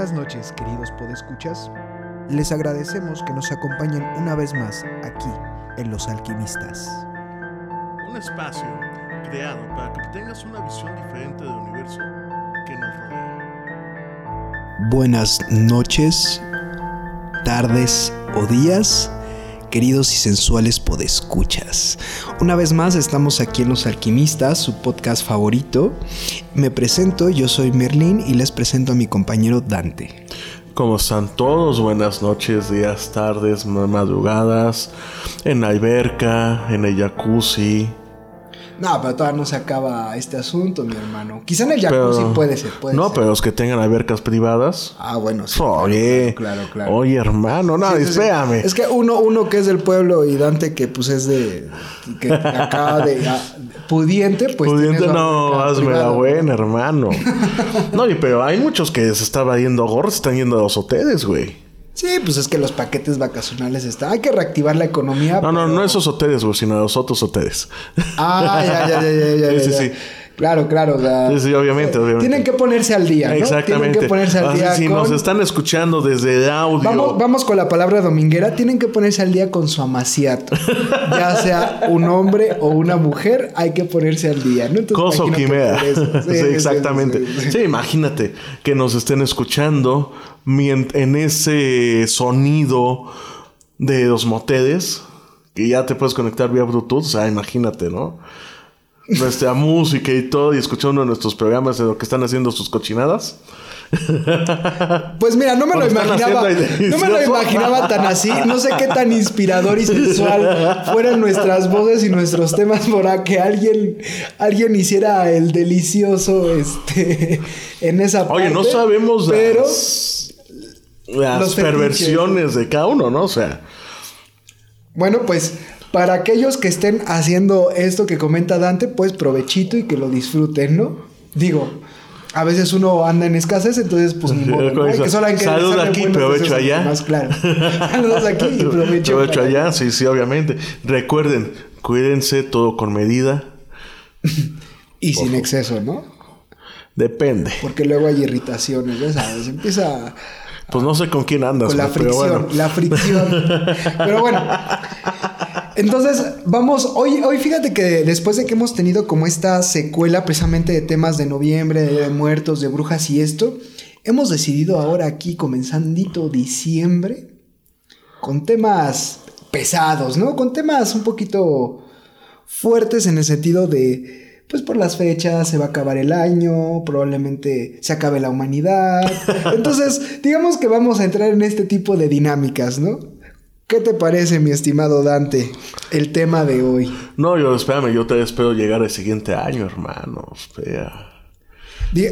Buenas noches, queridos podescuchas. Les agradecemos que nos acompañen una vez más aquí en Los Alquimistas. Un espacio creado para que tengas una visión diferente del universo que nos rodea. Buenas noches, tardes o días, queridos y sensuales podescuchas. Una vez más estamos aquí en Los Alquimistas, su podcast favorito. Me presento, yo soy Merlín y les presento a mi compañero Dante. ¿Cómo están todos? Buenas noches, días, tardes, madrugadas, en la alberca, en el jacuzzi. No, pero todavía no se acaba este asunto, mi hermano. Quizá en el jacuzzi Pero- puede ser, puede no, ser. pero los que tengan albercas privadas. Ah, bueno, sí. Oye, claro, claro, claro. oye, hermano, no, Sí. Es que uno, uno que es del pueblo y Dante que pues es de... que acá de... ah, pudiente, pues... Pudiente, no, hazme la buena, hermano. no, y pero hay muchos que se estaban yendo gorros, están yendo a los hoteles, güey. Sí, pues es que los paquetes vacacionales están... Hay que reactivar la economía. No, no, pero- no esos hoteles, güey, sino los otros hoteles. Ah, ya, ya, ya, ya, ya. Sí, sí, ya. sí. Claro, claro. o sea, Sí, sí, obviamente, eh, obviamente. Tienen que ponerse al día, ¿no? Exactamente. Tienen que ponerse al Así, día si con... nos están escuchando desde el audio. Vamos, vamos con la palabra dominguera. Tienen que ponerse al día con su amaciato. ya sea un hombre o una mujer, hay que ponerse al día, ¿no? Imagino que quimera. Sí, exactamente. sí, imagínate que nos estén escuchando en ese sonido de los moteles que ya te puedes conectar vía Bluetooth. O sea, imagínate, ¿no? Nuestra música y todo, y escuchando nuestros programas de lo que están haciendo sus cochinadas. Pues mira, no me lo imaginaba. No me lo imaginaba tan así. No sé qué tan inspirador y sensual fueran nuestras voces y nuestros temas para que alguien, alguien hiciera el delicioso este, en esa parte. Oye, no sabemos Pero las, las perversiones de cada uno, ¿no? O sea, bueno, pues para aquellos que estén haciendo esto que comenta Dante, pues provechito y que lo disfruten, ¿no? Digo. A veces uno anda en escasez, entonces pues ni modo, ¿no? Hay que solo hay que Salud aquí, provecho allá. Más claro. Saludos aquí y provecho. Provecho allá, sí, sí, obviamente. Recuerden, cuídense todo con medida. Y sin exceso, ¿no? Depende. Porque luego hay irritaciones, ya sabes. Empieza Pues no sé con quién andas, con la pero fricción, bueno. la fricción. Pero bueno. Entonces, vamos, hoy, hoy fíjate que después de que hemos tenido como esta secuela precisamente de temas de noviembre, de, de muertos, de brujas y esto, hemos decidido ahora aquí, comenzandito diciembre, con temas pesados, ¿no? Con temas un poquito fuertes en el sentido de, pues por las fechas se va a acabar el año, probablemente se acabe la humanidad. Entonces, digamos que vamos a entrar en este tipo de dinámicas, ¿no? ¿Qué te parece, mi estimado Dante, el tema de hoy? No, yo espérame, yo te espero llegar el siguiente año, hermano. Espera.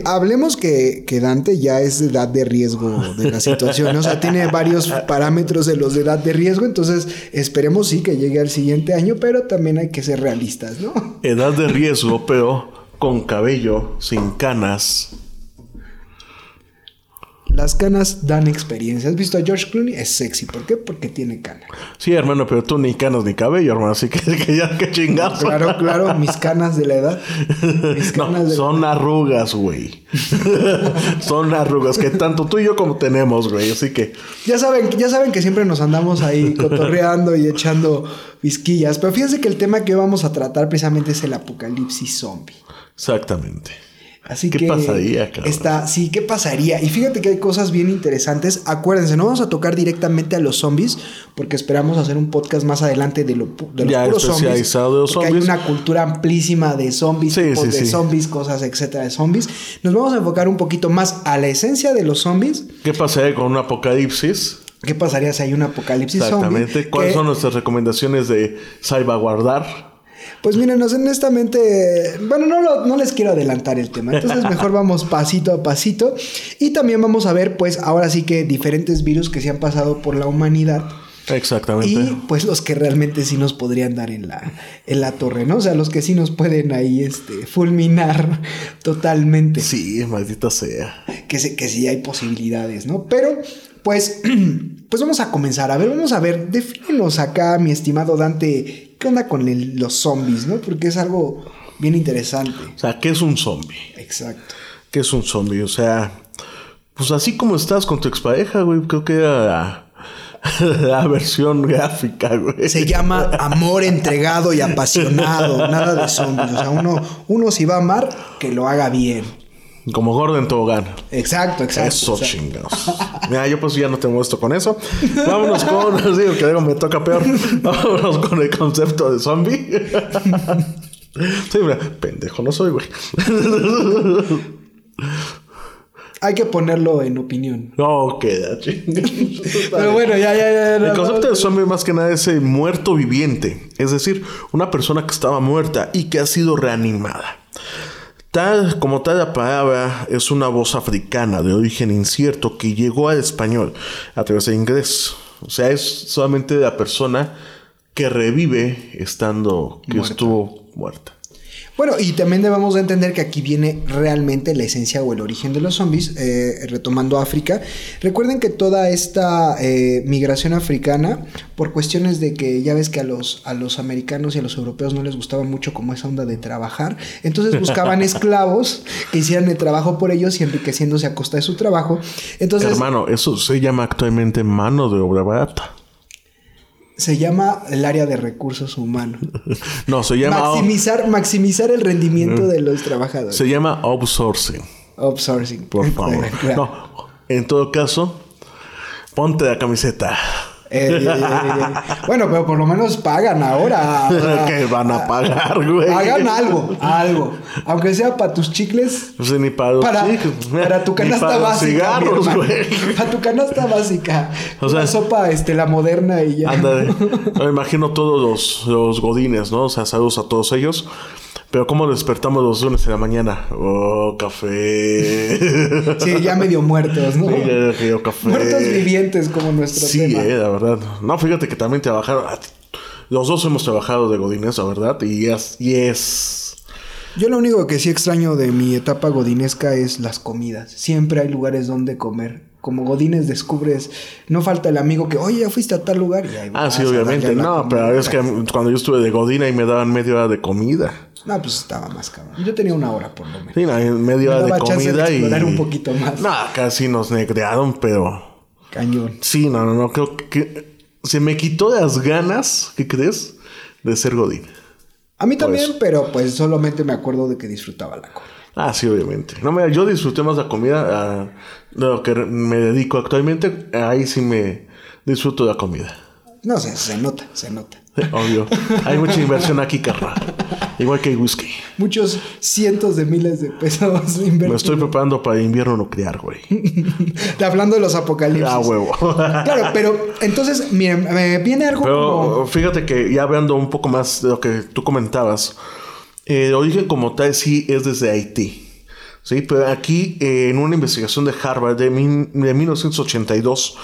Hablemos que, que Dante ya es de edad de riesgo de la situación, o sea, tiene varios parámetros de los de edad de riesgo, entonces esperemos sí que llegue al siguiente año, pero también hay que ser realistas, ¿no? Edad de riesgo, pero con cabello, sin canas. Las canas dan experiencia. ¿Has visto a George Clooney? Es sexy. ¿Por qué? Porque tiene cana. Sí, hermano, pero tú ni canas ni cabello, hermano. Así que, que ya, que chingazo. Claro, claro, mis canas de la edad. Mis No, canas de son arrugas, güey. son arrugas que tanto tú y yo como tenemos, güey. Así que Ya saben, ya saben que siempre nos andamos ahí cotorreando y echando visquillas. Pero fíjense que el tema que hoy vamos a tratar precisamente es el apocalipsis zombie. Exactamente. Así ¿Qué que pasaría, cabrón? Está, sí, ¿qué pasaría? Y fíjate que hay cosas bien interesantes. Acuérdense, no vamos a tocar directamente a los zombies, porque esperamos hacer un podcast más adelante de, lo, de los Ya puros zombies. especializado de los porque zombies. Hay una cultura amplísima de zombies, Sí, tipos sí, de sí. zombies, cosas, etcétera, de zombies. Nos vamos a enfocar un poquito más a la esencia de los zombies. ¿Qué pasaría con un apocalipsis? ¿Qué pasaría si hay un apocalipsis zombie? Exactamente. ¿Cuáles Que- son nuestras recomendaciones de salvaguardar? Pues miren, honestamente, bueno, no, lo- no les quiero adelantar el tema, entonces mejor vamos pasito a pasito y también vamos a ver, pues ahora sí que diferentes virus que se han pasado por la humanidad Exactamente. y pues los que realmente sí nos podrían dar en la, en la torre, ¿no? O sea, los que sí nos pueden ahí este, fulminar totalmente. Sí, maldita sea. que, sí- que sí hay posibilidades, ¿no? Pero, pues, pues vamos a comenzar. A ver, vamos a ver, defínenos acá, mi estimado Dante, ¿qué onda con el- los zombies, no? Porque es algo bien interesante. O sea, ¿qué es un zombie? Exacto. ¿Qué es un zombie? O sea, pues así como estás con tu expareja, güey, creo que era la, la versión gráfica, güey. Se llama amor entregado y apasionado, nada de zombies. O sea, uno, uno si va a amar, que lo haga bien. Como Gordon Tobogán. Exacto, exacto. Eso, exacto. chingados. Mira, yo pues ya no tengo esto con eso. Vámonos con, digo que me toca peor. Vámonos con el concepto de zombie. Sí, mira, pendejo no soy, güey. Hay que ponerlo en opinión. No queda. Pero bueno, ya, ya, ya. El concepto de zombie más que nada es el muerto viviente, es decir, una persona que estaba muerta y que ha sido reanimada. Tal como tal la palabra es una voz africana de origen incierto que llegó al español a través del inglés. O sea, es solamente la persona que revive estando que Muerta. estuvo muerta. Bueno, y también debemos de entender que aquí viene realmente la esencia o el origen de los zombies, eh, retomando África. Recuerden que toda esta eh, migración africana, por cuestiones de que ya ves que a los, a los americanos y a los europeos no les gustaba mucho como esa onda de trabajar, entonces buscaban esclavos que hicieran el trabajo por ellos y enriqueciéndose a costa de su trabajo. Entonces Hermano, eso se llama actualmente mano de obra barata. Se llama el área de recursos humanos. No, se llama, Maximizar, maximizar el rendimiento de los trabajadores. se llama outsourcing. Outsourcing. Por favor. Claro. No, en todo caso, ponte la camiseta. Eh, eh, eh. Bueno, pero por lo menos pagan ahora. o sea, que van a pagar, güey. Hagan algo, algo. Aunque sea para tus chicles. No sé, ni para los Para, para tu canasta para básica. cigarros, güey. Para tu canasta básica. O sea- sopa, este, la moderna y ya. Ándale. Me imagino todos los, los godines, ¿no? O sea, saludos a todos ellos. Pero ¿cómo despertamos los lunes de la mañana? Oh, café. Sí, ya medio muertos, ¿no? Sí, ya quiero café. Muertos vivientes como nuestro Sí, tema. eh, la verdad. No, fíjate que también trabajaron. Los dos hemos trabajado de godines, la verdad. Y es... Y es... Yo lo único que sí extraño de mi etapa godinesca es las comidas. Siempre hay lugares donde comer. Como godines descubres, no falta el amigo que, oye, ya fuiste a tal lugar. Y ahí Ah, sí, a darle obviamente. No, comida. pero es que cuando yo estuve de godina y me daban media hora de comida. No, pues estaba más cabrón. Yo tenía una hora por lo menos. Sí, no, media Me hora de comida y... un poquito más. No, casi nos negrearon, pero... Cañón. Sí, no, no, no. Creo que se me quitó las ganas, ¿qué crees? De ser godín. A mí también, Pues- pero pues solamente me acuerdo de que disfrutaba la comida. Ah, sí, obviamente. No, mira, yo disfruté más la comida ah, de lo que me dedico actualmente. Ahí sí me disfruto la comida. No sé, se nota, se nota. Obvio. Hay mucha inversión aquí, carnal. Igual que el whisky. Muchos cientos de miles de pesos Me invertidos. estoy preparando para el invierno nuclear, güey. Hablando de los apocalipsis. Ah, huevo. Claro, pero entonces, miren, me viene algo Pero como... fíjate que ya hablando un poco más de lo que tú comentabas, eh, el origen como tal sí es desde Haití. Sí, pero aquí eh, en una investigación de Harvard de, min- de 1982,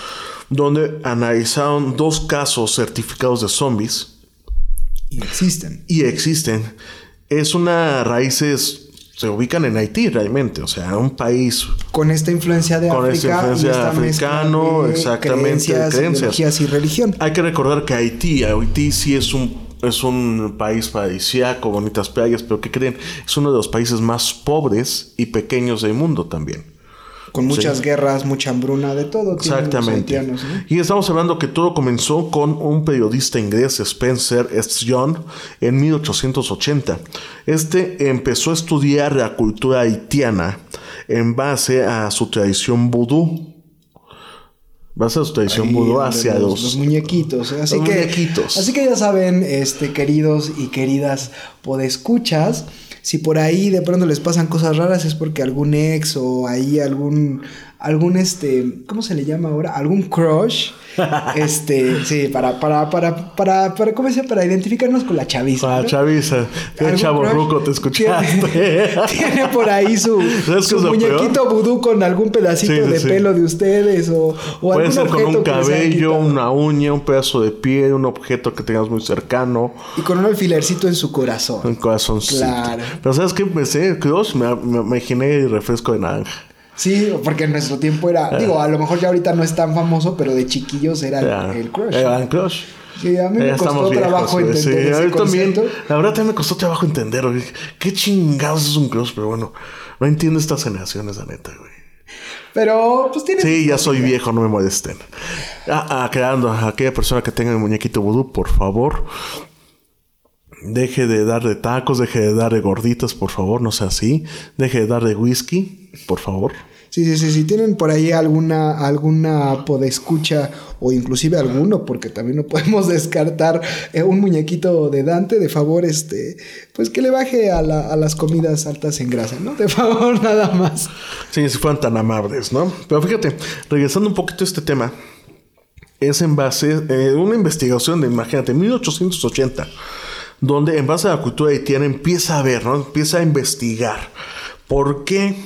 donde analizaron dos casos certificados de zombies Y existen. y existen, es una raíces se ubican en Haití realmente, o sea, un país Con esta influencia de Con África. esta influencia esta africano, de exactamente, Creencias, creencias. ideologías y religión. Hay que recordar que Haití, Haití sí es un, es un país paradisíaco, bonitas playas, pero ¿qué creen? Es uno de los países más pobres y pequeños del mundo también. Con muchas Sí. guerras, mucha hambruna, de todo. Exactamente. Y estamos hablando que todo comenzó con un periodista inglés, Spencer S. John, en 1880. Este empezó a estudiar la cultura haitiana en base a su tradición vudú. Base a su tradición vudú hacia los, los, los muñequitos. ¿eh? Así los que, muñequitos. Así que ya saben, este, queridos y queridas podescuchas, si por ahí de pronto les pasan cosas raras es porque algún ex o ahí algún algún este, ¿cómo se le llama ahora? Algún crush. este, sí, para, para, para, para, para, ¿cómo se? Para identificarnos con la chaviza. Para ¿no? chaviza. Qué chavo ruco te escuchaste. Tiene, tiene por ahí su, ¿Sabes qué su muñequito vudú con algún pedacito Sí, sí, de sí. pelo de ustedes o, o Puede algún ser con objeto un cabello, una uña, un pedazo de piel, un objeto que tengas muy cercano. Y con un alfilercito en su corazón. Un corazoncito. Claro. Pero ¿sabes qué pensé? Crush, me, me, me imaginé el refresco de naranja. Sí, porque en nuestro tiempo era, digo, a lo mejor ya ahorita no es tan famoso, pero de chiquillos era el- crush. Era el crush. Sí, a mí me costó viejos, trabajo entender Sí, ese a mí también. La verdad también me costó trabajo entender, güey. ¿Qué chingados es un crush? Pero bueno, no entiendo estas generaciones, la neta, güey. Pero, pues tiene... Sí, ya soy viejo, no me molesten. Ah, ah, quedando, aquella persona que tenga el muñequito vudú, por favor. Deje de dar de tacos, deje de dar de gorditas, por favor, no sea así. Deje de dar de whisky, por favor. Sí, sí, sí, si tienen por ahí alguna, alguna podescucha o inclusive alguno, porque también no podemos descartar eh, un muñequito de Dante, de favor, este, pues que le baje a, la- a las comidas altas en grasa, ¿no? De favor, nada más. Sí, si fueran tan amables, ¿no? Pero fíjate, regresando un poquito a este tema, es en base a una investigación de, imagínate, 1880, donde en base a la cultura haitiana empieza a ver, ¿no? Empieza a investigar por qué,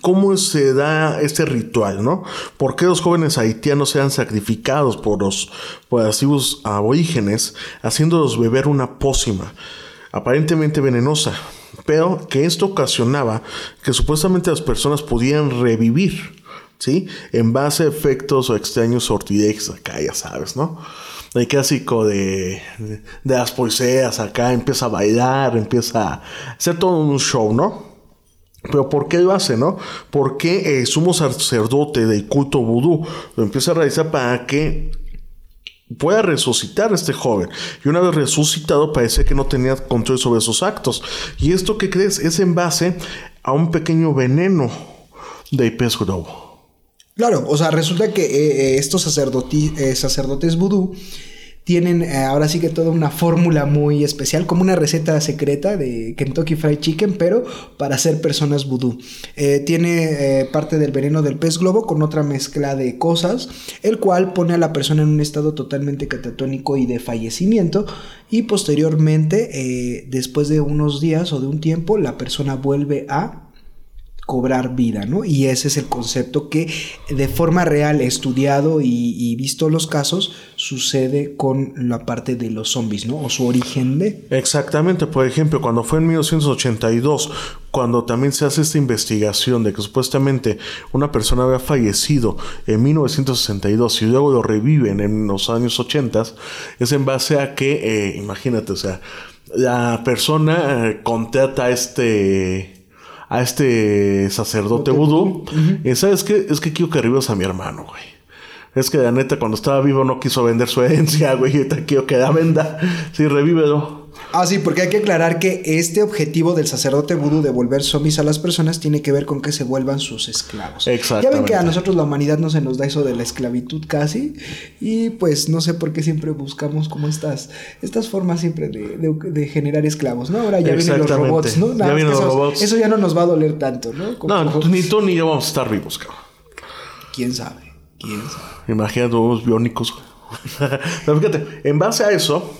cómo se da este ritual, ¿no? ¿Por qué los jóvenes haitianos sean sacrificados por los aborígenes, haciéndolos beber una pócima, aparentemente venenosa? pero que esto ocasionaba que supuestamente las personas pudieran revivir, ¿sí? En base a efectos o extraños sortilegios acá, ya sabes, ¿no? El clásico de, de, de las poeseas acá, empieza a bailar, empieza a hacer todo un show, ¿no? Pero ¿por qué lo hace, no? Porque el sumo sacerdote del culto vudú lo empieza a realizar para que pueda resucitar a este joven. Y una vez resucitado parece que no tenía control sobre sus actos. ¿Y esto qué crees? Es en base a un pequeño veneno de pez globo. Claro, o sea, resulta que eh, eh, estos eh, sacerdotes vudú tienen ahora sí que toda una fórmula muy especial, como una receta secreta de Kentucky Fried Chicken, pero para ser personas vudú. Tiene parte del veneno del pez globo con otra mezcla de cosas, el cual pone a la persona en un estado totalmente catatónico y de fallecimiento. Y posteriormente, después de unos días o de un tiempo, la persona vuelve a cobrar vida, ¿no? Y ese es el concepto que de forma real estudiado y, visto los casos sucede con la parte de los zombies, ¿no? O su origen de... Exactamente, por ejemplo, cuando fue en 1982, cuando también se hace esta investigación de que supuestamente una persona había fallecido en 1962 y luego lo reviven en los años 80, es en base a que, eh, imagínate, o sea, la persona eh, contrata este a este sacerdote vudú. Y sabes qué? Es que quiero que revives a mi hermano, güey. Es que la neta, cuando estaba vivo no quiso vender su herencia, güey. Y ahorita quiero que la venda. Sí, revívelo. Ah, sí, porque hay que aclarar que este objetivo del sacerdote vudú de volver zombies a las personas tiene que ver con que se vuelvan sus esclavos. Exacto. Ya ven que a nosotros la humanidad no se nos da eso de la esclavitud casi. Y pues no sé por qué siempre buscamos como estas, estas formas siempre de, de, de generar esclavos, ¿no? Ahora ya vienen los robots, ¿no? Nada, ya vienen los robots. Eso ya no nos va a doler tanto, ¿no? Como, no, ni tú ni yo vamos a estar vivos, cabrón. ¿Quién sabe? ¿Quién sabe? Imagínate unos biónicos. Pero fíjate, en base a eso,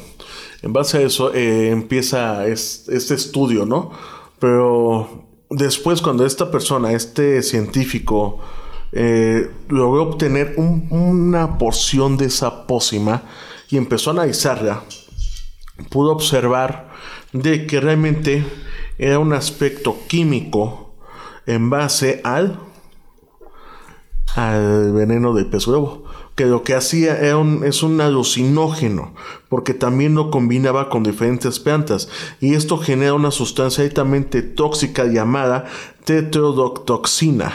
en base a eso eh, empieza es, este estudio, ¿no? Pero después cuando esta persona, este científico, eh, logró obtener un, una porción de esa pócima y empezó a analizarla, pudo observar de que realmente era un aspecto químico en base al al veneno del pez huevo que lo que hacía era un, es un alucinógeno, porque también lo combinaba con diferentes plantas, y esto genera una sustancia altamente tóxica llamada tetrodotoxina,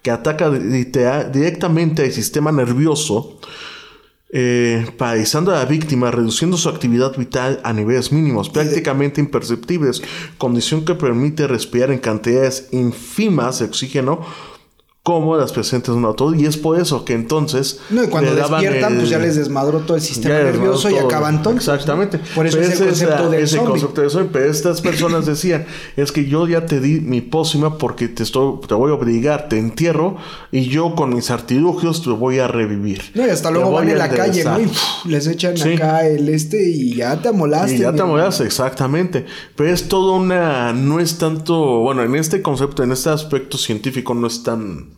que ataca directamente al sistema nervioso, eh, paralizando a la víctima, reduciendo su actividad vital a niveles mínimos, prácticamente imperceptibles, condición que permite respirar en cantidades ínfimas de oxígeno como las presentes de un auto. Y es por eso que entonces. No, y cuando despiertan, el- pues ya les desmadró todo el sistema nervioso y todo. acaban tontos. Exactamente. Por eso Pero es el ese concepto ese zombie. concepto del zombie. Pero estas personas decían: Es que yo ya te di mi pócima porque te, estoy, te voy a obligar, te entierro y yo con mis artilugios te voy a revivir. No, y hasta luego van en la calle, ¿no? Y enderezar". pff, les echan Sí. acá el este y ya te amolaste. Y ya te amolaste, exactamente. Pero es todo una. No es tanto. Bueno, en este concepto, en este aspecto científico, no es tan.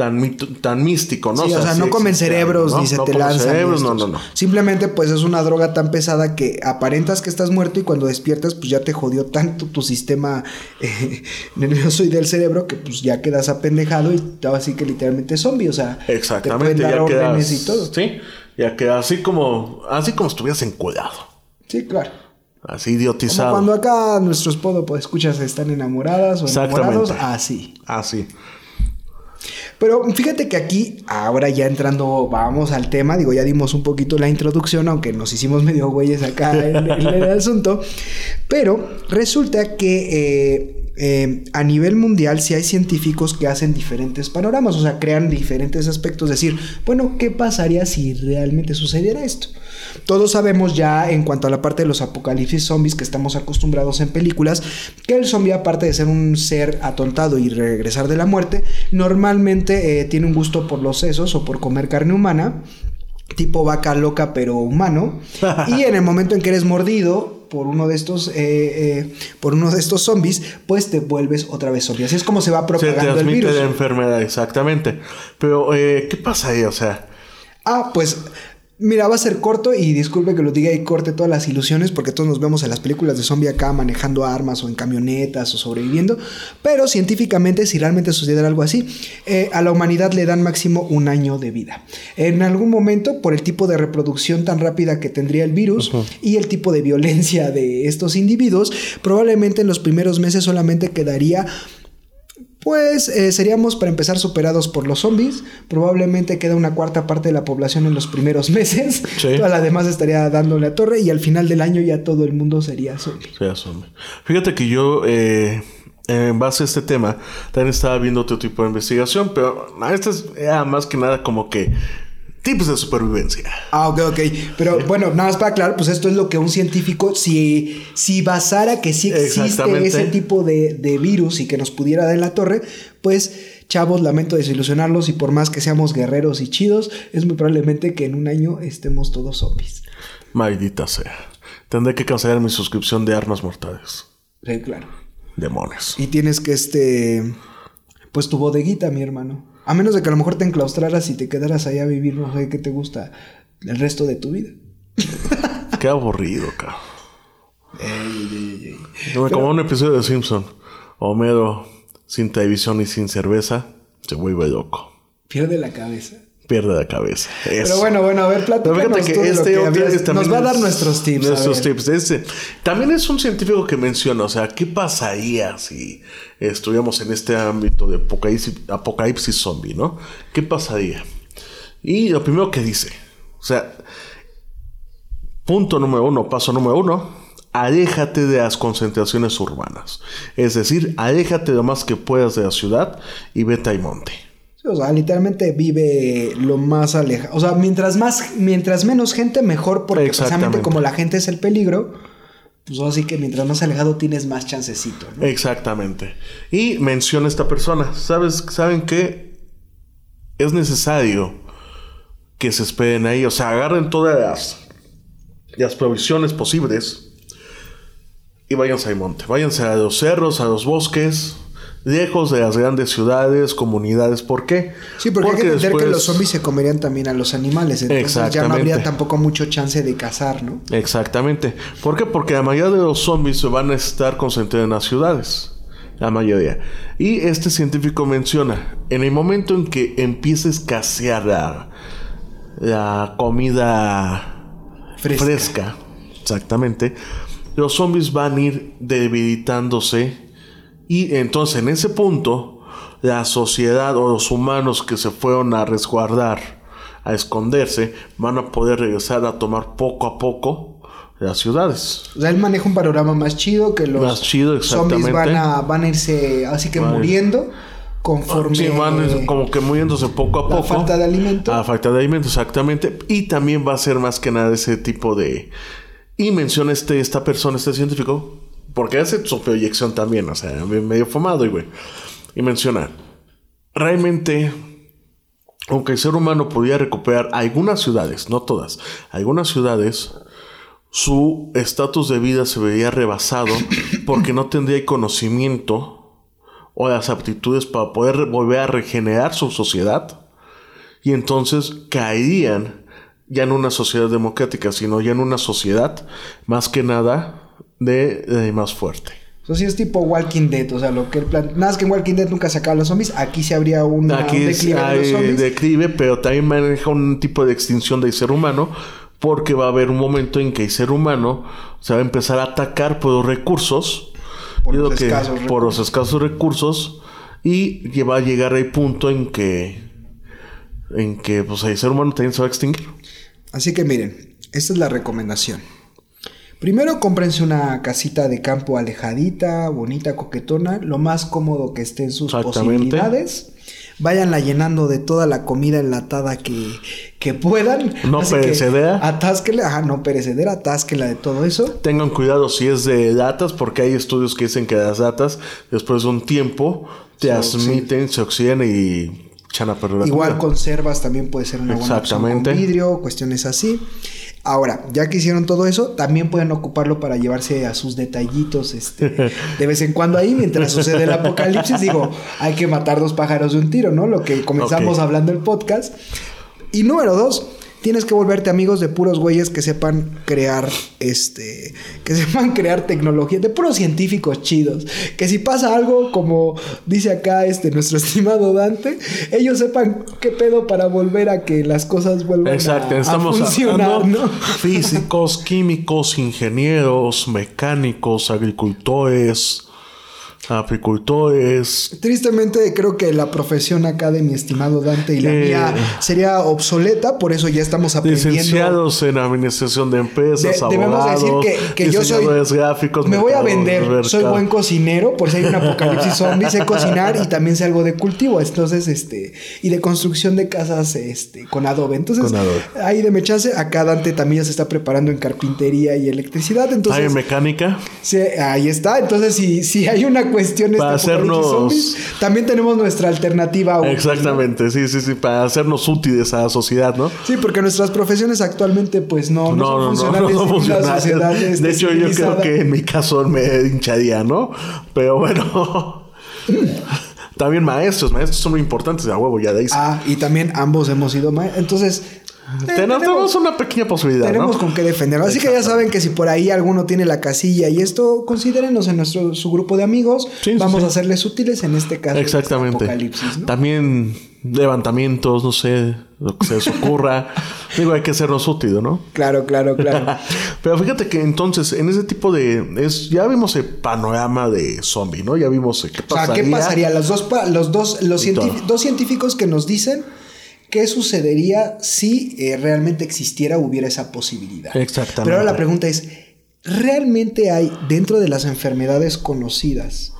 Tan, mito- tan místico, ¿no? Sí, o sea, no sí comen cerebros ni se No te comen lanzan. cerebros, no, no, no. Simplemente, pues es una droga tan pesada que aparentas que estás muerto y cuando despiertas, pues ya te jodió tanto tu sistema eh, nervioso y del cerebro que pues ya quedas apendejado y así que literalmente zombie. O sea, Exactamente, te pueden dar ya quedas. órdenes y todo. Sí, ya quedas así como. Así como estuvieras encuadrado. Sí, claro. Así Como idiotizado. cuando acá nuestros podo pues, escuchas están enamoradas o Exactamente. enamorados, así. Así. Pero fíjate que aquí, ahora ya entrando, vamos al tema, digo, ya dimos un poquito la introducción, aunque nos hicimos medio güeyes acá en, el asunto, pero resulta que eh, eh, a nivel mundial sí hay científicos que hacen diferentes panoramas, o sea, crean diferentes aspectos, decir, bueno, ¿qué pasaría si realmente sucediera esto? Todos sabemos ya en cuanto a la parte de los apocalipsis zombies que estamos acostumbrados en películas, que el zombie aparte de ser un ser atontado y regresar de la muerte, normalmente eh, tiene un gusto por los sesos o por comer carne humana, tipo vaca loca pero humano, y en el momento en que eres mordido por uno de estos eh, eh, por uno de estos zombies, pues te vuelves otra vez zombie. Así es como se va Se propagando el transmite virus. la enfermedad, exactamente. Pero, eh, ¿qué pasa ahí? O sea, Ah, pues mira, va a ser corto y disculpe que lo diga y corte todas las ilusiones porque todos nos vemos en las películas de zombie acá manejando armas o en camionetas o sobreviviendo. Pero científicamente, si realmente sucediera algo así, eh, a la humanidad le dan máximo un año de vida. En algún momento, por el tipo de reproducción tan rápida que tendría el virus y el tipo de violencia de estos individuos, probablemente en los primeros meses solamente quedaría pues eh, seríamos para empezar superados por los zombies. Probablemente queda una cuarta parte de la población en los primeros meses. Sí. Toda la demás estaría dándole a torre y al final del año ya todo el mundo sería zombie. sea zombie. Fíjate que yo, eh, en base a este tema, también estaba viendo otro tipo de investigación, pero ah, esta es era más que nada como que tips de supervivencia. Ah, ok, ok. Pero bueno, nada más para aclarar, pues esto es lo que un científico, si, si basara que sí existe ese tipo de, de virus y que nos pudiera dar en la torre, pues chavos, lamento desilusionarlos y por más que seamos guerreros y chidos, es muy probablemente que en un año estemos todos zombies. Maldita sea. Tendré que cancelar mi suscripción de armas mortales. Sí, claro. Demonios. Y tienes que, este, pues tu bodeguita, mi hermano. A menos de que a lo mejor te enclaustraras y te quedaras allá a vivir, no sé qué te gusta el resto de tu vida. Qué aburrido, cabrón. Como un episodio de Simpson. Homero, sin televisión y sin cerveza, se vuelve loco. Pierde la cabeza. Pierde la cabeza. Pero bueno, bueno, a ver, platícanos fíjate tú que de lo este que otro habías- es- también Nos va a dar es- nuestros tips. Nuestros tips. Este, también es un científico que menciona, o sea, ¿qué pasaría si estuviéramos en este ámbito de apocalipsis, apocalipsis zombie, ¿no? ¿Qué pasaría? Y lo primero que dice, o sea, punto número uno, paso número uno, aléjate de las concentraciones urbanas. Es decir, aléjate lo más que puedas de la ciudad y vete al monte. O sea, literalmente vive lo más alejado. O sea, mientras más, mientras menos gente, mejor, porque precisamente como la gente es el peligro, pues así que mientras más alejado tienes más chancecito, ¿no? Exactamente. Y menciona esta persona. ¿Sabes? ¿Saben qué? Es necesario que se esperen ahí. O sea, agarren todas las, las provisiones posibles y váyanse al monte. Váyanse a los cerros, a los bosques, lejos de las grandes ciudades, comunidades. ¿Por qué? Sí, porque, hay que entender que los zombies se comerían también a los animales. Entonces ya no habría tampoco mucho chance de cazar, ¿no? Exactamente. ¿Por qué? Porque la mayoría de los zombies se van a estar concentrados en las ciudades. La mayoría. Y este científico menciona, en el momento en que empiece a escasear la, la comida Fresca. fresca. exactamente, los zombies van a ir debilitándose y entonces en ese punto la sociedad o los humanos que se fueron a resguardar, a esconderse, van a poder regresar a tomar poco a poco las ciudades. O sea, él maneja un panorama más chido que los Más chido, zombies van a, van a irse así que Vale. muriendo conforme Sí, van como que muriéndose poco a la poco. falta de alimento. A falta de alimento, exactamente. Y también va a ser más que nada ese tipo de... Y menciona este, esta persona, este científico, porque hace su proyección también, o sea, medio fumado y güey. Y menciona, realmente, aunque el ser humano podía recuperar algunas ciudades, no todas, algunas ciudades, su estatus de vida se veía rebasado porque no tendría el conocimiento o las aptitudes para poder volver a regenerar su sociedad y entonces caerían ya en una sociedad democrática, sino ya en una sociedad más que nada de, de más fuerte. Eso sí es tipo Walking Dead, o sea, lo que el plan... Nada más que en Walking Dead nunca sacaban los zombies, aquí sí habría una, Aquí un declive de los zombies. declive, pero también maneja un tipo de extinción del ser humano, porque va a haber un momento en que el ser humano se va a empezar a atacar por los recursos, Por los que escasos por los escasos recursos, y va a llegar al punto en que, en que pues, el ser humano también se va a extinguir. Así que miren, esta es la recomendación. Primero cómprense una casita de campo alejadita, bonita, coquetona, lo más cómodo que esté en sus posibilidades. Váyanla llenando de toda la comida enlatada que, que puedan. No Así perecedera. Atásquenla, ajá, no perecedera, atásquenla de todo eso. Tengan cuidado si es de latas, porque hay estudios que dicen que las latas, después de un tiempo, te Se transmiten, se oxidan y echan a perder Igual comida. conservas también puede ser una buena opción con Exactamente. vidrio, cuestiones así. Ahora, ya que hicieron todo eso, también pueden ocuparlo para llevarse a sus detallitos este, de vez en cuando ahí, mientras sucede el apocalipsis. Digo, hay que matar dos pájaros de un tiro, ¿no? Lo que comenzamos Ok. hablando el podcast. Y número dos, tienes que volverte amigos de puros güeyes que sepan crear, este, que sepan crear tecnología, de puros científicos chidos. Que si pasa algo, como dice acá este, nuestro estimado Dante, ellos sepan qué pedo para volver a que las cosas vuelvan Exacto, a, a estamos funcionar, hablando ¿no? físicos, químicos, ingenieros, mecánicos, agricultores, apicultores. Tristemente creo que la profesión acá de mi estimado Dante y la Eh. mía sería obsoleta, por eso ya estamos aprendiendo. Licenciados en administración de empresas, De- debemos decir que, que yo soy. gráficos, Me voy a vender. Soy buen cocinero. Por si hay un apocalipsis zombie, sé cocinar y también sé algo de cultivo. Entonces, este. Y de construcción de casas este, con adobe. Entonces, Con adobe. ahí de mechase, acá Dante también ya se está preparando en carpintería y electricidad. Hay Entonces, mecánica. sí, ahí está. Entonces, si, si hay una cuestión este Para hacernos- zombies, también tenemos nuestra alternativa. ¿no? Exactamente, sí, sí, sí, para hacernos útiles a la sociedad, ¿no? Sí, porque nuestras profesiones actualmente, pues no, no, son funcionales no una funcionales. sociedad, De hecho, yo creo que en mi caso me hincharía, ¿no? Pero bueno. También maestros, maestros son muy importantes de a huevo, ya de ahí. Ah, y también ambos hemos sido ma- Entonces, tenemos, tenemos una pequeña posibilidad, tenemos ¿no? con qué defenderlo. Así que ya saben que si por ahí alguno tiene la casilla y esto, considérenos en nuestro su grupo de amigos. Sí, Vamos sí. a hacerles útiles en este caso. Exactamente. Apocalipsis, ¿no? También levantamientos, no sé, lo que se les ocurra. Digo, hay que sernos útiles, ¿no? Claro, claro, claro. Pero fíjate que entonces, en ese tipo de. Es, ya vimos el panorama de zombie, ¿no? Ya vimos eh, qué o sea, pasaría. ¿qué pasaría? Los dos, los dos, los dos científicos que nos dicen qué sucedería si eh, realmente existiera o hubiera esa posibilidad. Exactamente. Pero ahora la pregunta es, ¿realmente hay dentro de las enfermedades conocidas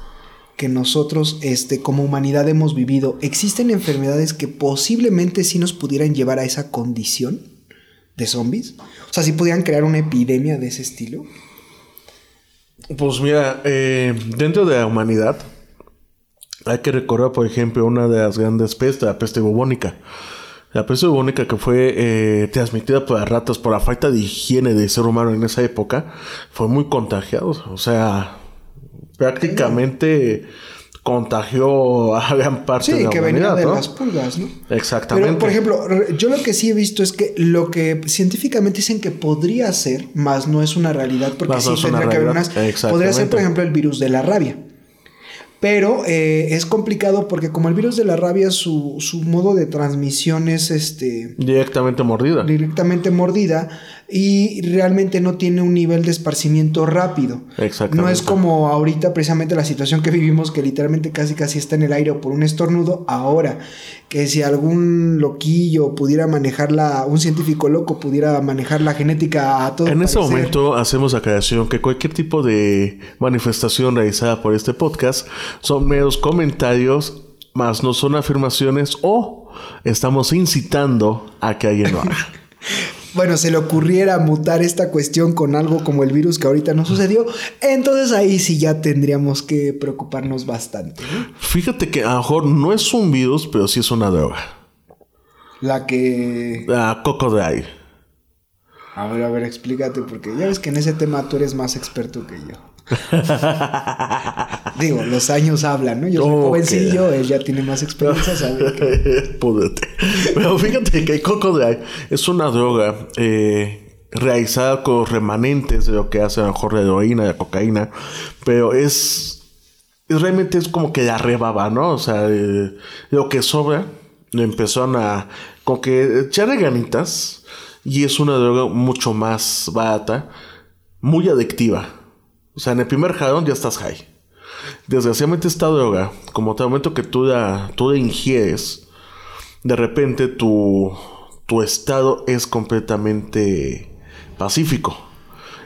que nosotros este, como humanidad hemos vivido, existen enfermedades que posiblemente sí nos pudieran llevar a esa condición de zombies? O sea, si pudieran crear una epidemia de ese estilo. Pues mira, eh, dentro de la humanidad hay que recordar, por ejemplo, una de las grandes pestes, la peste bubónica. La peste bubónica que fue eh, transmitida por las ratas por la falta de higiene del ser humano en esa época, fue muy contagiado. O sea, prácticamente contagió a gran parte de Sí, la que venía de ¿no? las pulgas, ¿no? Exactamente. Pero, por ejemplo, yo lo que sí he visto es que lo que científicamente dicen que podría ser, más no es una realidad, porque Más sí no tendría que haber unas. Podría ser, por ejemplo, el virus de la rabia. Pero eh, es complicado porque como el virus de la rabia, su, su modo de transmisión es este Directamente mordida. directamente mordida y realmente no tiene un nivel de esparcimiento rápido. Exactamente. No es como ahorita precisamente la situación que vivimos que literalmente casi casi está en el aire por un estornudo. Ahora, que si algún loquillo pudiera manejarla, un científico loco pudiera manejar la genética a todo En ese parecer, momento hacemos aclaración que cualquier tipo de manifestación realizada por este podcast son meros comentarios más no son afirmaciones o estamos incitando a que alguien lo haga. bueno, se le ocurriera mutar esta cuestión con algo como el virus que ahorita no sucedió, entonces ahí sí ya tendríamos que preocuparnos bastante. Fíjate que a lo mejor no es un virus, pero sí es una droga. La que... La Cocodile. A ver, a ver, explícate, porque ya ves que en ese tema tú eres más experto que yo. Digo, los años hablan, ¿no? Yo soy jovencillo, él ya tiene más experiencia, sabe que... Pero fíjate que el Cocodile es una droga eh, realizada con remanentes de lo que hace a lo mejor de heroína, de cocaína, pero es, realmente es como que la rebaba, ¿no? O sea, eh, lo que sobra lo empezaron a con que echarle ganitas y es una droga mucho más barata, muy adictiva. O sea, en el primer jalón ya estás high. Desgraciadamente esta droga, como te momento que tú la, tú la ingieres, de repente tu, tu estado es completamente pacífico.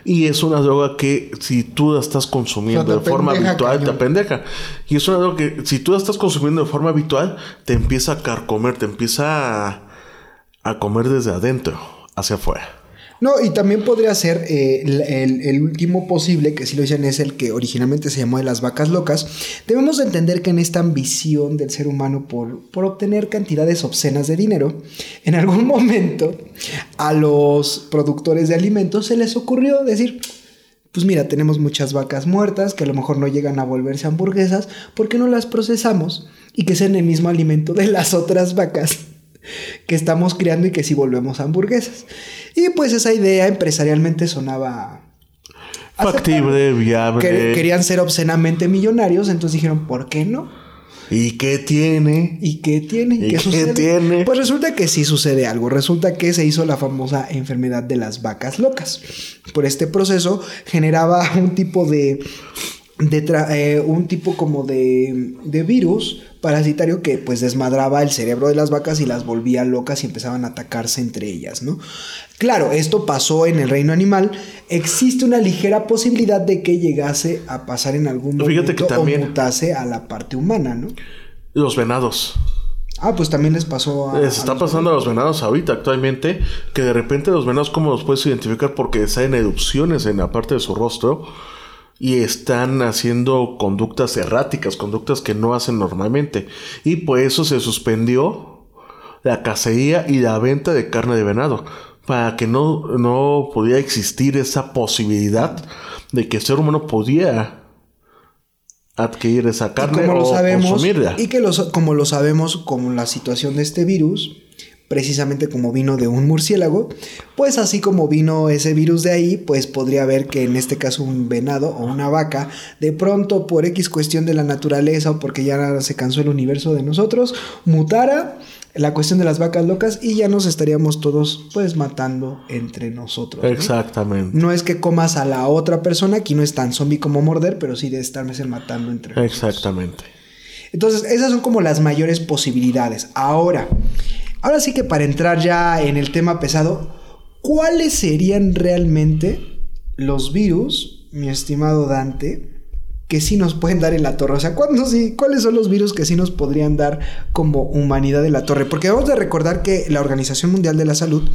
Y es una droga que si tú la estás consumiendo de forma habitual, te pendeja. Y es una droga que si tú la estás consumiendo de forma habitual, te empieza a carcomer, te empieza a, a comer desde adentro hacia afuera. No, y también podría ser eh, el, último posible, que si lo dicen es el que originalmente se llamó de las vacas locas. Debemos entender que en esta ambición del ser humano por, por obtener cantidades obscenas de dinero, en algún momento a los productores de alimentos se les ocurrió decir, pues mira, tenemos muchas vacas muertas que a lo mejor no llegan a volverse hamburguesas, ¿por qué no las procesamos y que sean el mismo alimento de las otras vacas? Que estamos creando y que si volvemos a hamburguesas. Y pues esa idea empresarialmente sonaba factible, viable. querían ser obscenamente millonarios, entonces dijeron, ¿por qué no? ¿Y qué tiene? ¿Y qué tiene? ¿Y qué, tiene? Pues resulta que sí sucede algo. Resulta que se hizo la famosa enfermedad de las vacas locas. Por este proceso generaba un tipo de, de eh, un tipo como de, de virus parasitario que pues desmadraba el cerebro de las vacas y las volvía locas y empezaban a atacarse entre ellas, ¿no? Claro, esto pasó en el reino animal. Existe una ligera posibilidad de que llegase a pasar en algún momento Fíjate que también o mutase a la parte humana, ¿no? Los venados. Ah, pues también les pasó a. Les está pasando a los venados ahorita, actualmente, que de repente los venados, ¿cómo los puedes identificar? Porque salen erupciones en la parte de su rostro y están haciendo conductas erráticas, conductas que no hacen normalmente. Y por eso se suspendió la cacería y la venta de carne de venado, para que no, no podía existir esa posibilidad de que el ser humano podía adquirir esa carne o consumirla. Y que los, como lo sabemos, como la situación de este virus, precisamente como vino de un murciélago, pues así como vino ese virus de ahí, pues podría haber que en este caso un venado o una vaca, de pronto por X cuestión de la naturaleza o porque ya se cansó el universo de nosotros, mutara la cuestión de las vacas locas y ya nos estaríamos todos pues matando entre nosotros. Exactamente. No es que comas a la otra persona, aquí no es tan zombie como morder, pero sí de estarme matando entre nosotros. Exactamente. Entonces, esas son como las mayores posibilidades. Ahora, Ahora sí que para entrar ya en el tema pesado, ¿cuáles serían realmente los virus, mi estimado Dante, que sí nos pueden dar en la torre? O sea, sí, ¿cuáles son los virus que sí nos podrían dar como humanidad en la torre? Porque vamos a recordar que la Organización Mundial de la Salud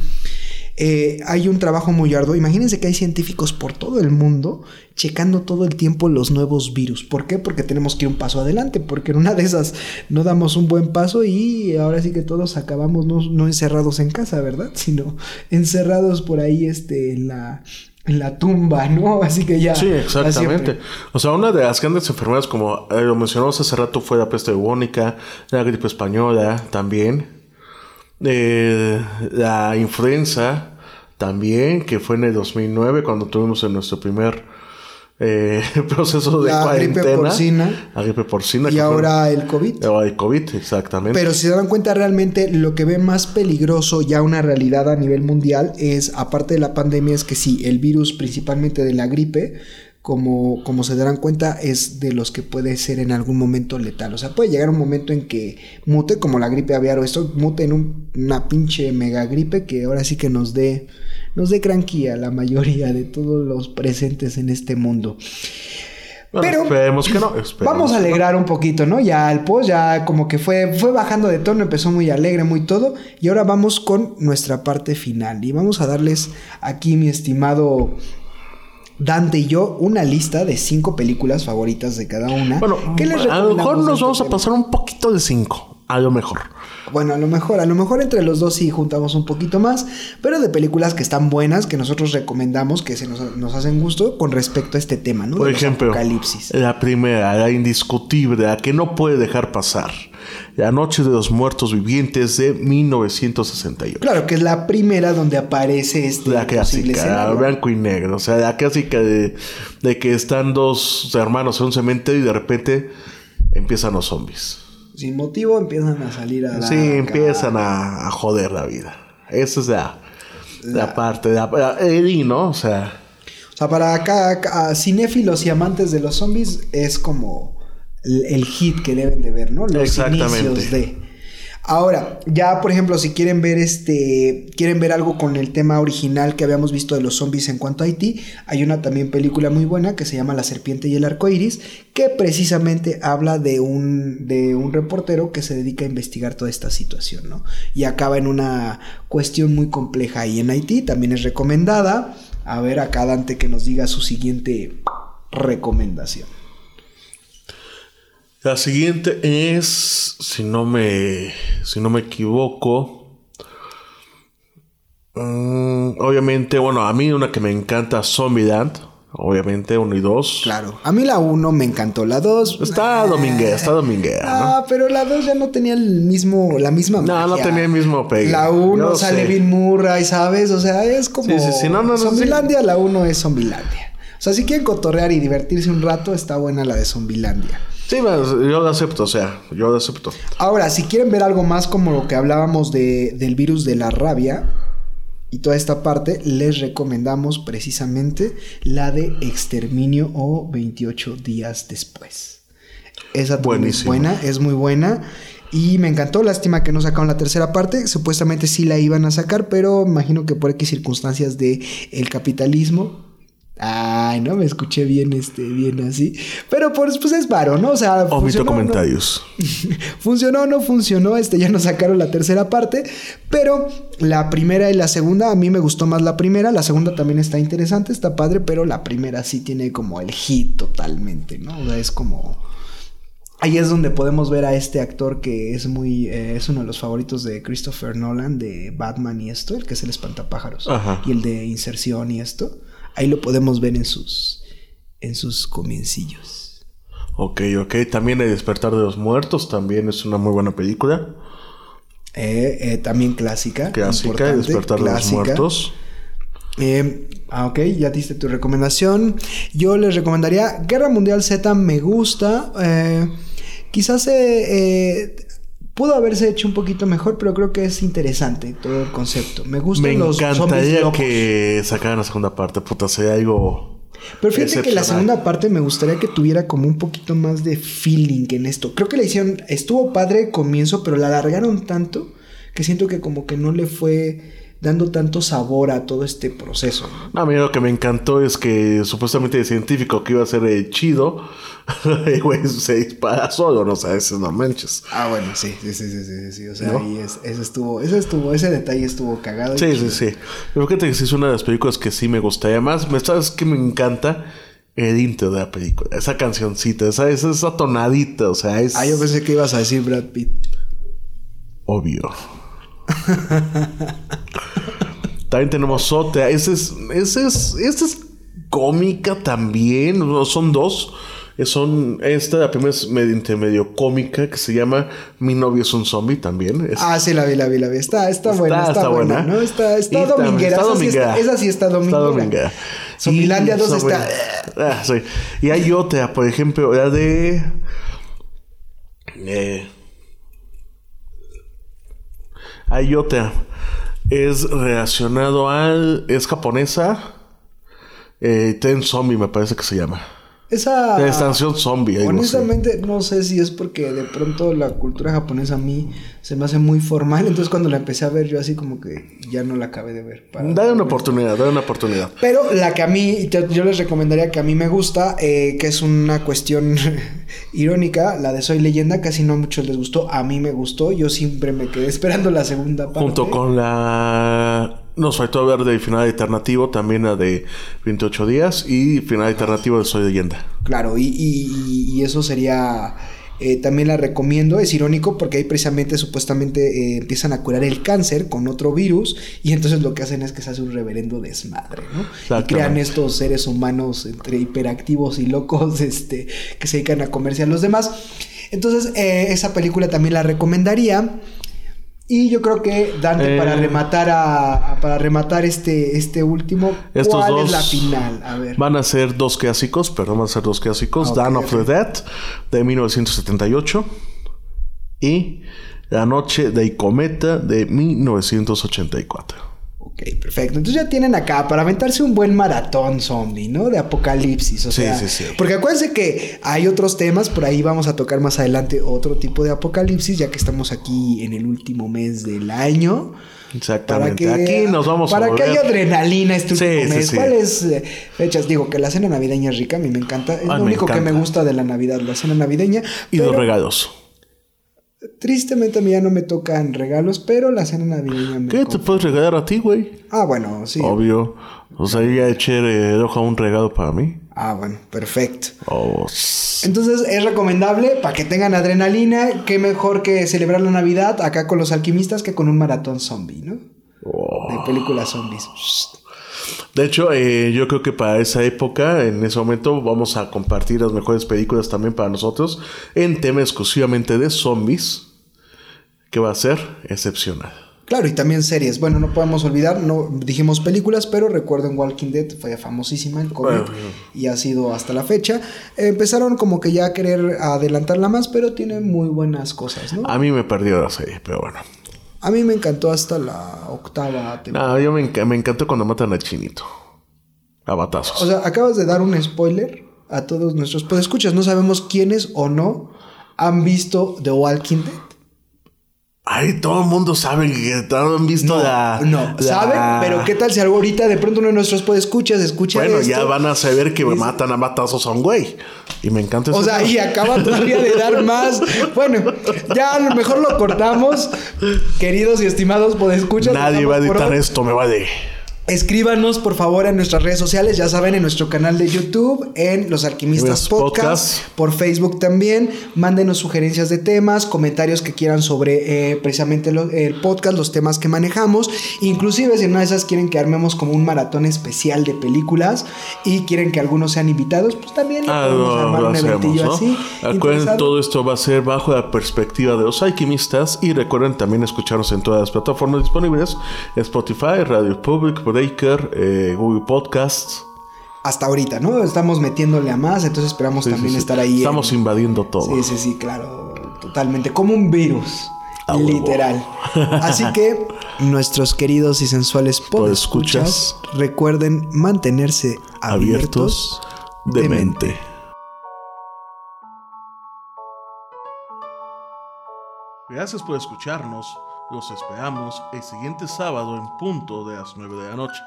eh, hay un trabajo muy arduo. Imagínense que hay científicos por todo el mundo checando todo el tiempo los nuevos virus. ¿Por qué? Porque tenemos que ir un paso adelante, porque en una de esas no damos un buen paso y ahora sí que todos acabamos no, encerrados en casa, ¿verdad? Sino encerrados por ahí este, en la, en la tumba, ¿no? Así que ya. Sí, exactamente. O sea, una de las grandes enfermedades, como eh, lo mencionamos hace rato, fue la peste bubónica, la gripe española también. Eh, la influenza también, que fue en el 2009 cuando tuvimos en nuestro primer eh, proceso de la Gripe porcina, la gripe porcina. Y ahora el COVID. Ahora el COVID, exactamente. Pero si se dan cuenta realmente lo que ve más peligroso ya una realidad a nivel mundial es, aparte de la pandemia, es que sí, el virus principalmente de la gripe como, como se darán cuenta, es de los que puede ser en algún momento letal. O sea, puede llegar un momento en que mute, como la gripe aviar o esto, mute en una pinche mega gripe que ahora sí que nos dé, nos dé cranquía la mayoría de todos los presentes en este mundo. Bueno, Pero esperemos que no. esperemos vamos a no. alegrar un poquito, ¿no? Ya el post ya como que fue, fue bajando de tono, empezó muy alegre, muy todo. Y ahora vamos con nuestra parte final. Y vamos a darles aquí, mi estimado Dante y yo, una lista de cinco películas favoritas de cada una. Bueno, ¿Qué les a lo mejor nos vamos a pasar un poquito de cinco. A lo mejor. Bueno, a lo mejor, a lo mejor entre los dos sí juntamos un poquito más, pero de películas que están buenas, que nosotros recomendamos, que se nos, nos hacen gusto con respecto a este tema, ¿no? Por De ejemplo, apocalipsis. la primera, la indiscutible, la que no puede dejar pasar. La Noche de los Muertos Vivientes de 1968. Claro, que es la primera donde aparece este La clásica, la blanco y negro. O sea, la clásica de, de que están dos hermanos en un cementerio y de repente empiezan los zombies. Sin motivo empiezan a salir a la Sí, empiezan a, a joder la vida. Esa es la, la parte, la, la- Eddie, ¿no? O sea, O sea, para acá, acá, cinéfilos y amantes de los zombies es como el, el hit que deben de ver, ¿no? Los Exactamente. inicios de. Ahora, ya por ejemplo, si quieren ver este, quieren ver algo con el tema original que habíamos visto de los zombies en cuanto a Haití, hay una también película muy buena que se llama La serpiente y el arco iris, que precisamente habla de un, de un reportero que se dedica a investigar toda esta situación, ¿no? Y acaba en una cuestión muy compleja ahí en Haití, también es recomendada. A ver, acá Dante que nos diga su siguiente recomendación. La siguiente es, si no me, si no me equivoco, mm, obviamente, bueno, a mí una que me encanta, Zombieland, obviamente, uno y dos. Claro, a mí la 1 me encantó, la 2... Está dominguera, está dominguera, ¿no? Ah, pero la 2 ya no tenía el mismo, la misma No, no magia. tenía el mismo pegue. La 1 Yo sale sé. Bill Murray, ¿sabes? O sea, es como... Sí, sí, sí, no, no, no, Zombilandia, la 1 es Zombilandia. O sea, si quieren cotorrear y divertirse un rato, está buena la de Zombilandia. Sí, bueno, yo lo acepto, o sea, yo lo acepto. Ahora, si quieren ver algo más como lo que hablábamos de, del virus de la rabia y toda esta parte, les recomendamos precisamente la de Exterminio o 28 días después. Esa es buena, es muy buena. Y me encantó, lástima que no sacaron la tercera parte. Supuestamente sí la iban a sacar, pero imagino que por X circunstancias de el capitalismo. Ay, no me escuché bien, este, bien así. Pero pues, pues es varo, ¿no? O sea, Omito funcionó, ¿no? comentarios. funcionó o no funcionó, este ya nos sacaron la tercera parte, pero la primera y la segunda a mí me gustó más la primera, la segunda también está interesante, está padre, pero la primera sí tiene como el hit totalmente, ¿no? O sea, es como Ahí es donde podemos ver a este actor que es muy eh, es uno de los favoritos de Christopher Nolan de Batman y esto, el que es el espantapájaros Ajá. y el de inserción y esto. Ahí lo podemos ver en sus en sus comiencillos. Ok, ok. También El Despertar de los Muertos también es una muy buena película. Eh, eh, también clásica. Clásica, El Despertar de los. Muertos. Eh, ah, ok, ya diste tu recomendación. Yo les recomendaría Guerra Mundial Z, me gusta. Eh, quizás eh, pudo haberse hecho un poquito mejor, pero creo que es interesante todo el concepto. Me gustan Me los zombies encantaría locos. que sacaran la segunda parte. Puta, sería algo. Pero fíjate que la segunda parte me gustaría que tuviera como un poquito más de feeling en esto. Creo que la hicieron, estuvo padre el comienzo, pero la alargaron tanto que siento que como que no le fue dando tanto sabor a todo este proceso. A mí lo que me encantó es que supuestamente el científico que iba a ser eh, chido, güey se dispara solo, no sabes, no manches. Ah, bueno, sí, sí, sí, sí, sí, sí, o sea, ¿No? ahí es, ese estuvo, ese estuvo, ese detalle estuvo cagado. Sí, sí, sí. Pero fíjate que sí es una de las películas que sí me gusta. Y además, me sabes que me encanta el intro de la película. Esa cancioncita, esa, esa, esa tonadita, o sea, es Ah, yo pensé que ibas a decir Brad Pitt. obvio. También tenemos otra. Esa es, esa es, es cómica también. Son dos. Eh, Son, esta, la primera es medio, medio cómica, que se llama Mi novio es un zombie también. Es- Ah, sí, la vi, la vi, la vi. Está, está, buena, está, está buena, buena. ¿no? Está, está dominguera. está esa, sí dominguera. está, esa sí está dominguera. Está dominguera. Zombilandia Y 2 sobre- está... Ah, sí. Y hay otra, por ejemplo, la de... eh, hay otra. Es relacionado al... Es japonesa. Eh, Ten Zombie me parece que se llama. Esa. De estación zombie. ahí no sé. Honestamente, no sé si es porque de pronto la cultura japonesa a mí se me hace muy formal. Entonces, cuando la empecé a ver, yo así como que ya no la acabé de ver. para- Dale una oportunidad, dale una oportunidad. Pero la que a mí, yo, yo les recomendaría que a mí me gusta, eh, que es una cuestión irónica, la de Soy Leyenda, casi no a muchos les gustó, a mí me gustó, yo siempre me quedé esperando la segunda parte. Junto con la... Nos faltó ver de final alternativo, también la de 28 días y final alternativo de Soy Leyenda. Claro, y, y- y eso sería... eh, también la recomiendo, es irónico porque ahí precisamente supuestamente eh, empiezan a curar el cáncer con otro virus y entonces lo que hacen es que se hace un reverendo desmadre, ¿no? Y crean estos seres humanos entre hiperactivos y locos este, que se dedican a comerse a los demás. Entonces eh, esa película también la recomendaría. Y yo creo que Dante Eh. para rematar a, a- para rematar este este último Estos ¿cuál dos es la final? A ver. Van a ser dos clásicos, perdón, van a ser dos clásicos. Ah, ok, Dawn of the Dead de 1978 y La Noche del Cometa de 1984. Ok, perfecto. Entonces ya tienen acá para aventarse un buen maratón zombie, ¿no? De apocalipsis. O Sí, sea, sí, sí. Porque acuérdense que hay otros temas, por ahí vamos a tocar más adelante otro tipo de apocalipsis, ya que estamos aquí en el último mes del año. Exactamente. Para que, Aquí nos vamos para a que volver. haya adrenalina este Sí, último mes. sí. ¿Cuáles eh, fechas? Digo que la cena navideña es rica, a mí me encanta. Es Ay, lo único que me gusta de la Navidad, la cena navideña. Y pero los regalos. Tristemente a mí ya no me tocan regalos, pero la cena navideña me ¿Qué te puedes regalar a ti, güey? Ah, bueno, sí. Obvio. O sea, ya eché eh, el ojo a un regalo para mí. Ah, bueno, perfecto. Oh, Entonces es recomendable para que tengan adrenalina. Qué mejor que celebrar la Navidad acá con los alquimistas que con un maratón zombie, ¿no? oh. De películas zombies. De hecho, eh, yo creo que para esa época, en ese momento, vamos a compartir las mejores películas también para nosotros en tema exclusivamente de zombies, que va a ser excepcional. Claro, y también series. Bueno, no podemos olvidar, no dijimos películas, pero recuerden Walking Dead, fue famosísima el cómic Bueno. y ha sido hasta la fecha. Empezaron como que ya a querer adelantarla más, pero tiene muy buenas cosas, ¿no? A mí me perdió la serie, pero bueno. A mí me encantó hasta la octava temporada. No, yo me, enca- me encantó cuando matan al chinito. A batazos. O sea, acabas de dar un spoiler a todos nuestros escuchas. No sabemos quiénes o no han visto The Walking Dead. Ay, todo el mundo sabe que todos han visto la. no, la- ¿saben? Pero qué tal si algo ahorita de pronto uno de nuestros podescuchas escucha Bueno, esto? ya van a saber que me matan a batazos a un güey. Y me encanta O ese sea, y acaba todavía de dar más. Bueno, ya a lo mejor lo cortamos. Queridos y estimados podescuchas. Nadie va a por editar esto, me vale. Escríbanos por favor en nuestras redes sociales, ya saben, en nuestro canal de YouTube, en Los Alquimistas Podcast, por Facebook también. Mándenos sugerencias de temas, comentarios que quieran sobre eh, precisamente lo- el podcast, los temas que manejamos. Inclusive si en una de esas quieren que armemos como un maratón especial de películas y quieren que algunos sean invitados, pues también Ah, podemos no, armar lo un hacemos, eventillo ¿no? así. Recuerden, todo esto va a ser bajo la perspectiva de los alquimistas y recuerden también escucharnos en todas las plataformas disponibles, Spotify, Radio Public, Breaker, eh, Google Podcasts. Hasta ahorita, ¿no? Estamos metiéndole a más, entonces esperamos Sí, también sí. estar ahí. en- Estamos invadiendo todo. Sí, sí, sí, claro, totalmente, como un virus, huevo. literal. Así que nuestros queridos y sensuales podescuchas, Podescuchas. recuerden mantenerse abiertos, abiertos de mente. Gracias por escucharnos. Los esperamos el siguiente sábado en punto de las 9 de la noche.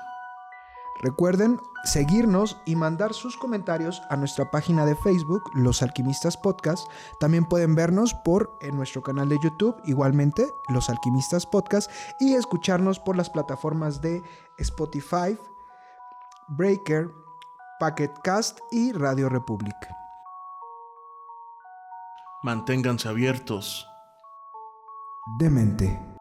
Recuerden seguirnos y mandar sus comentarios a nuestra página de Facebook, Los Alquimistas Podcast. También pueden vernos por en nuestro canal de YouTube, igualmente, Los Alquimistas Podcast, y escucharnos por las plataformas de Spotify, Breaker, Pocket Cast y Radio Republic. Manténganse abiertos. Demente.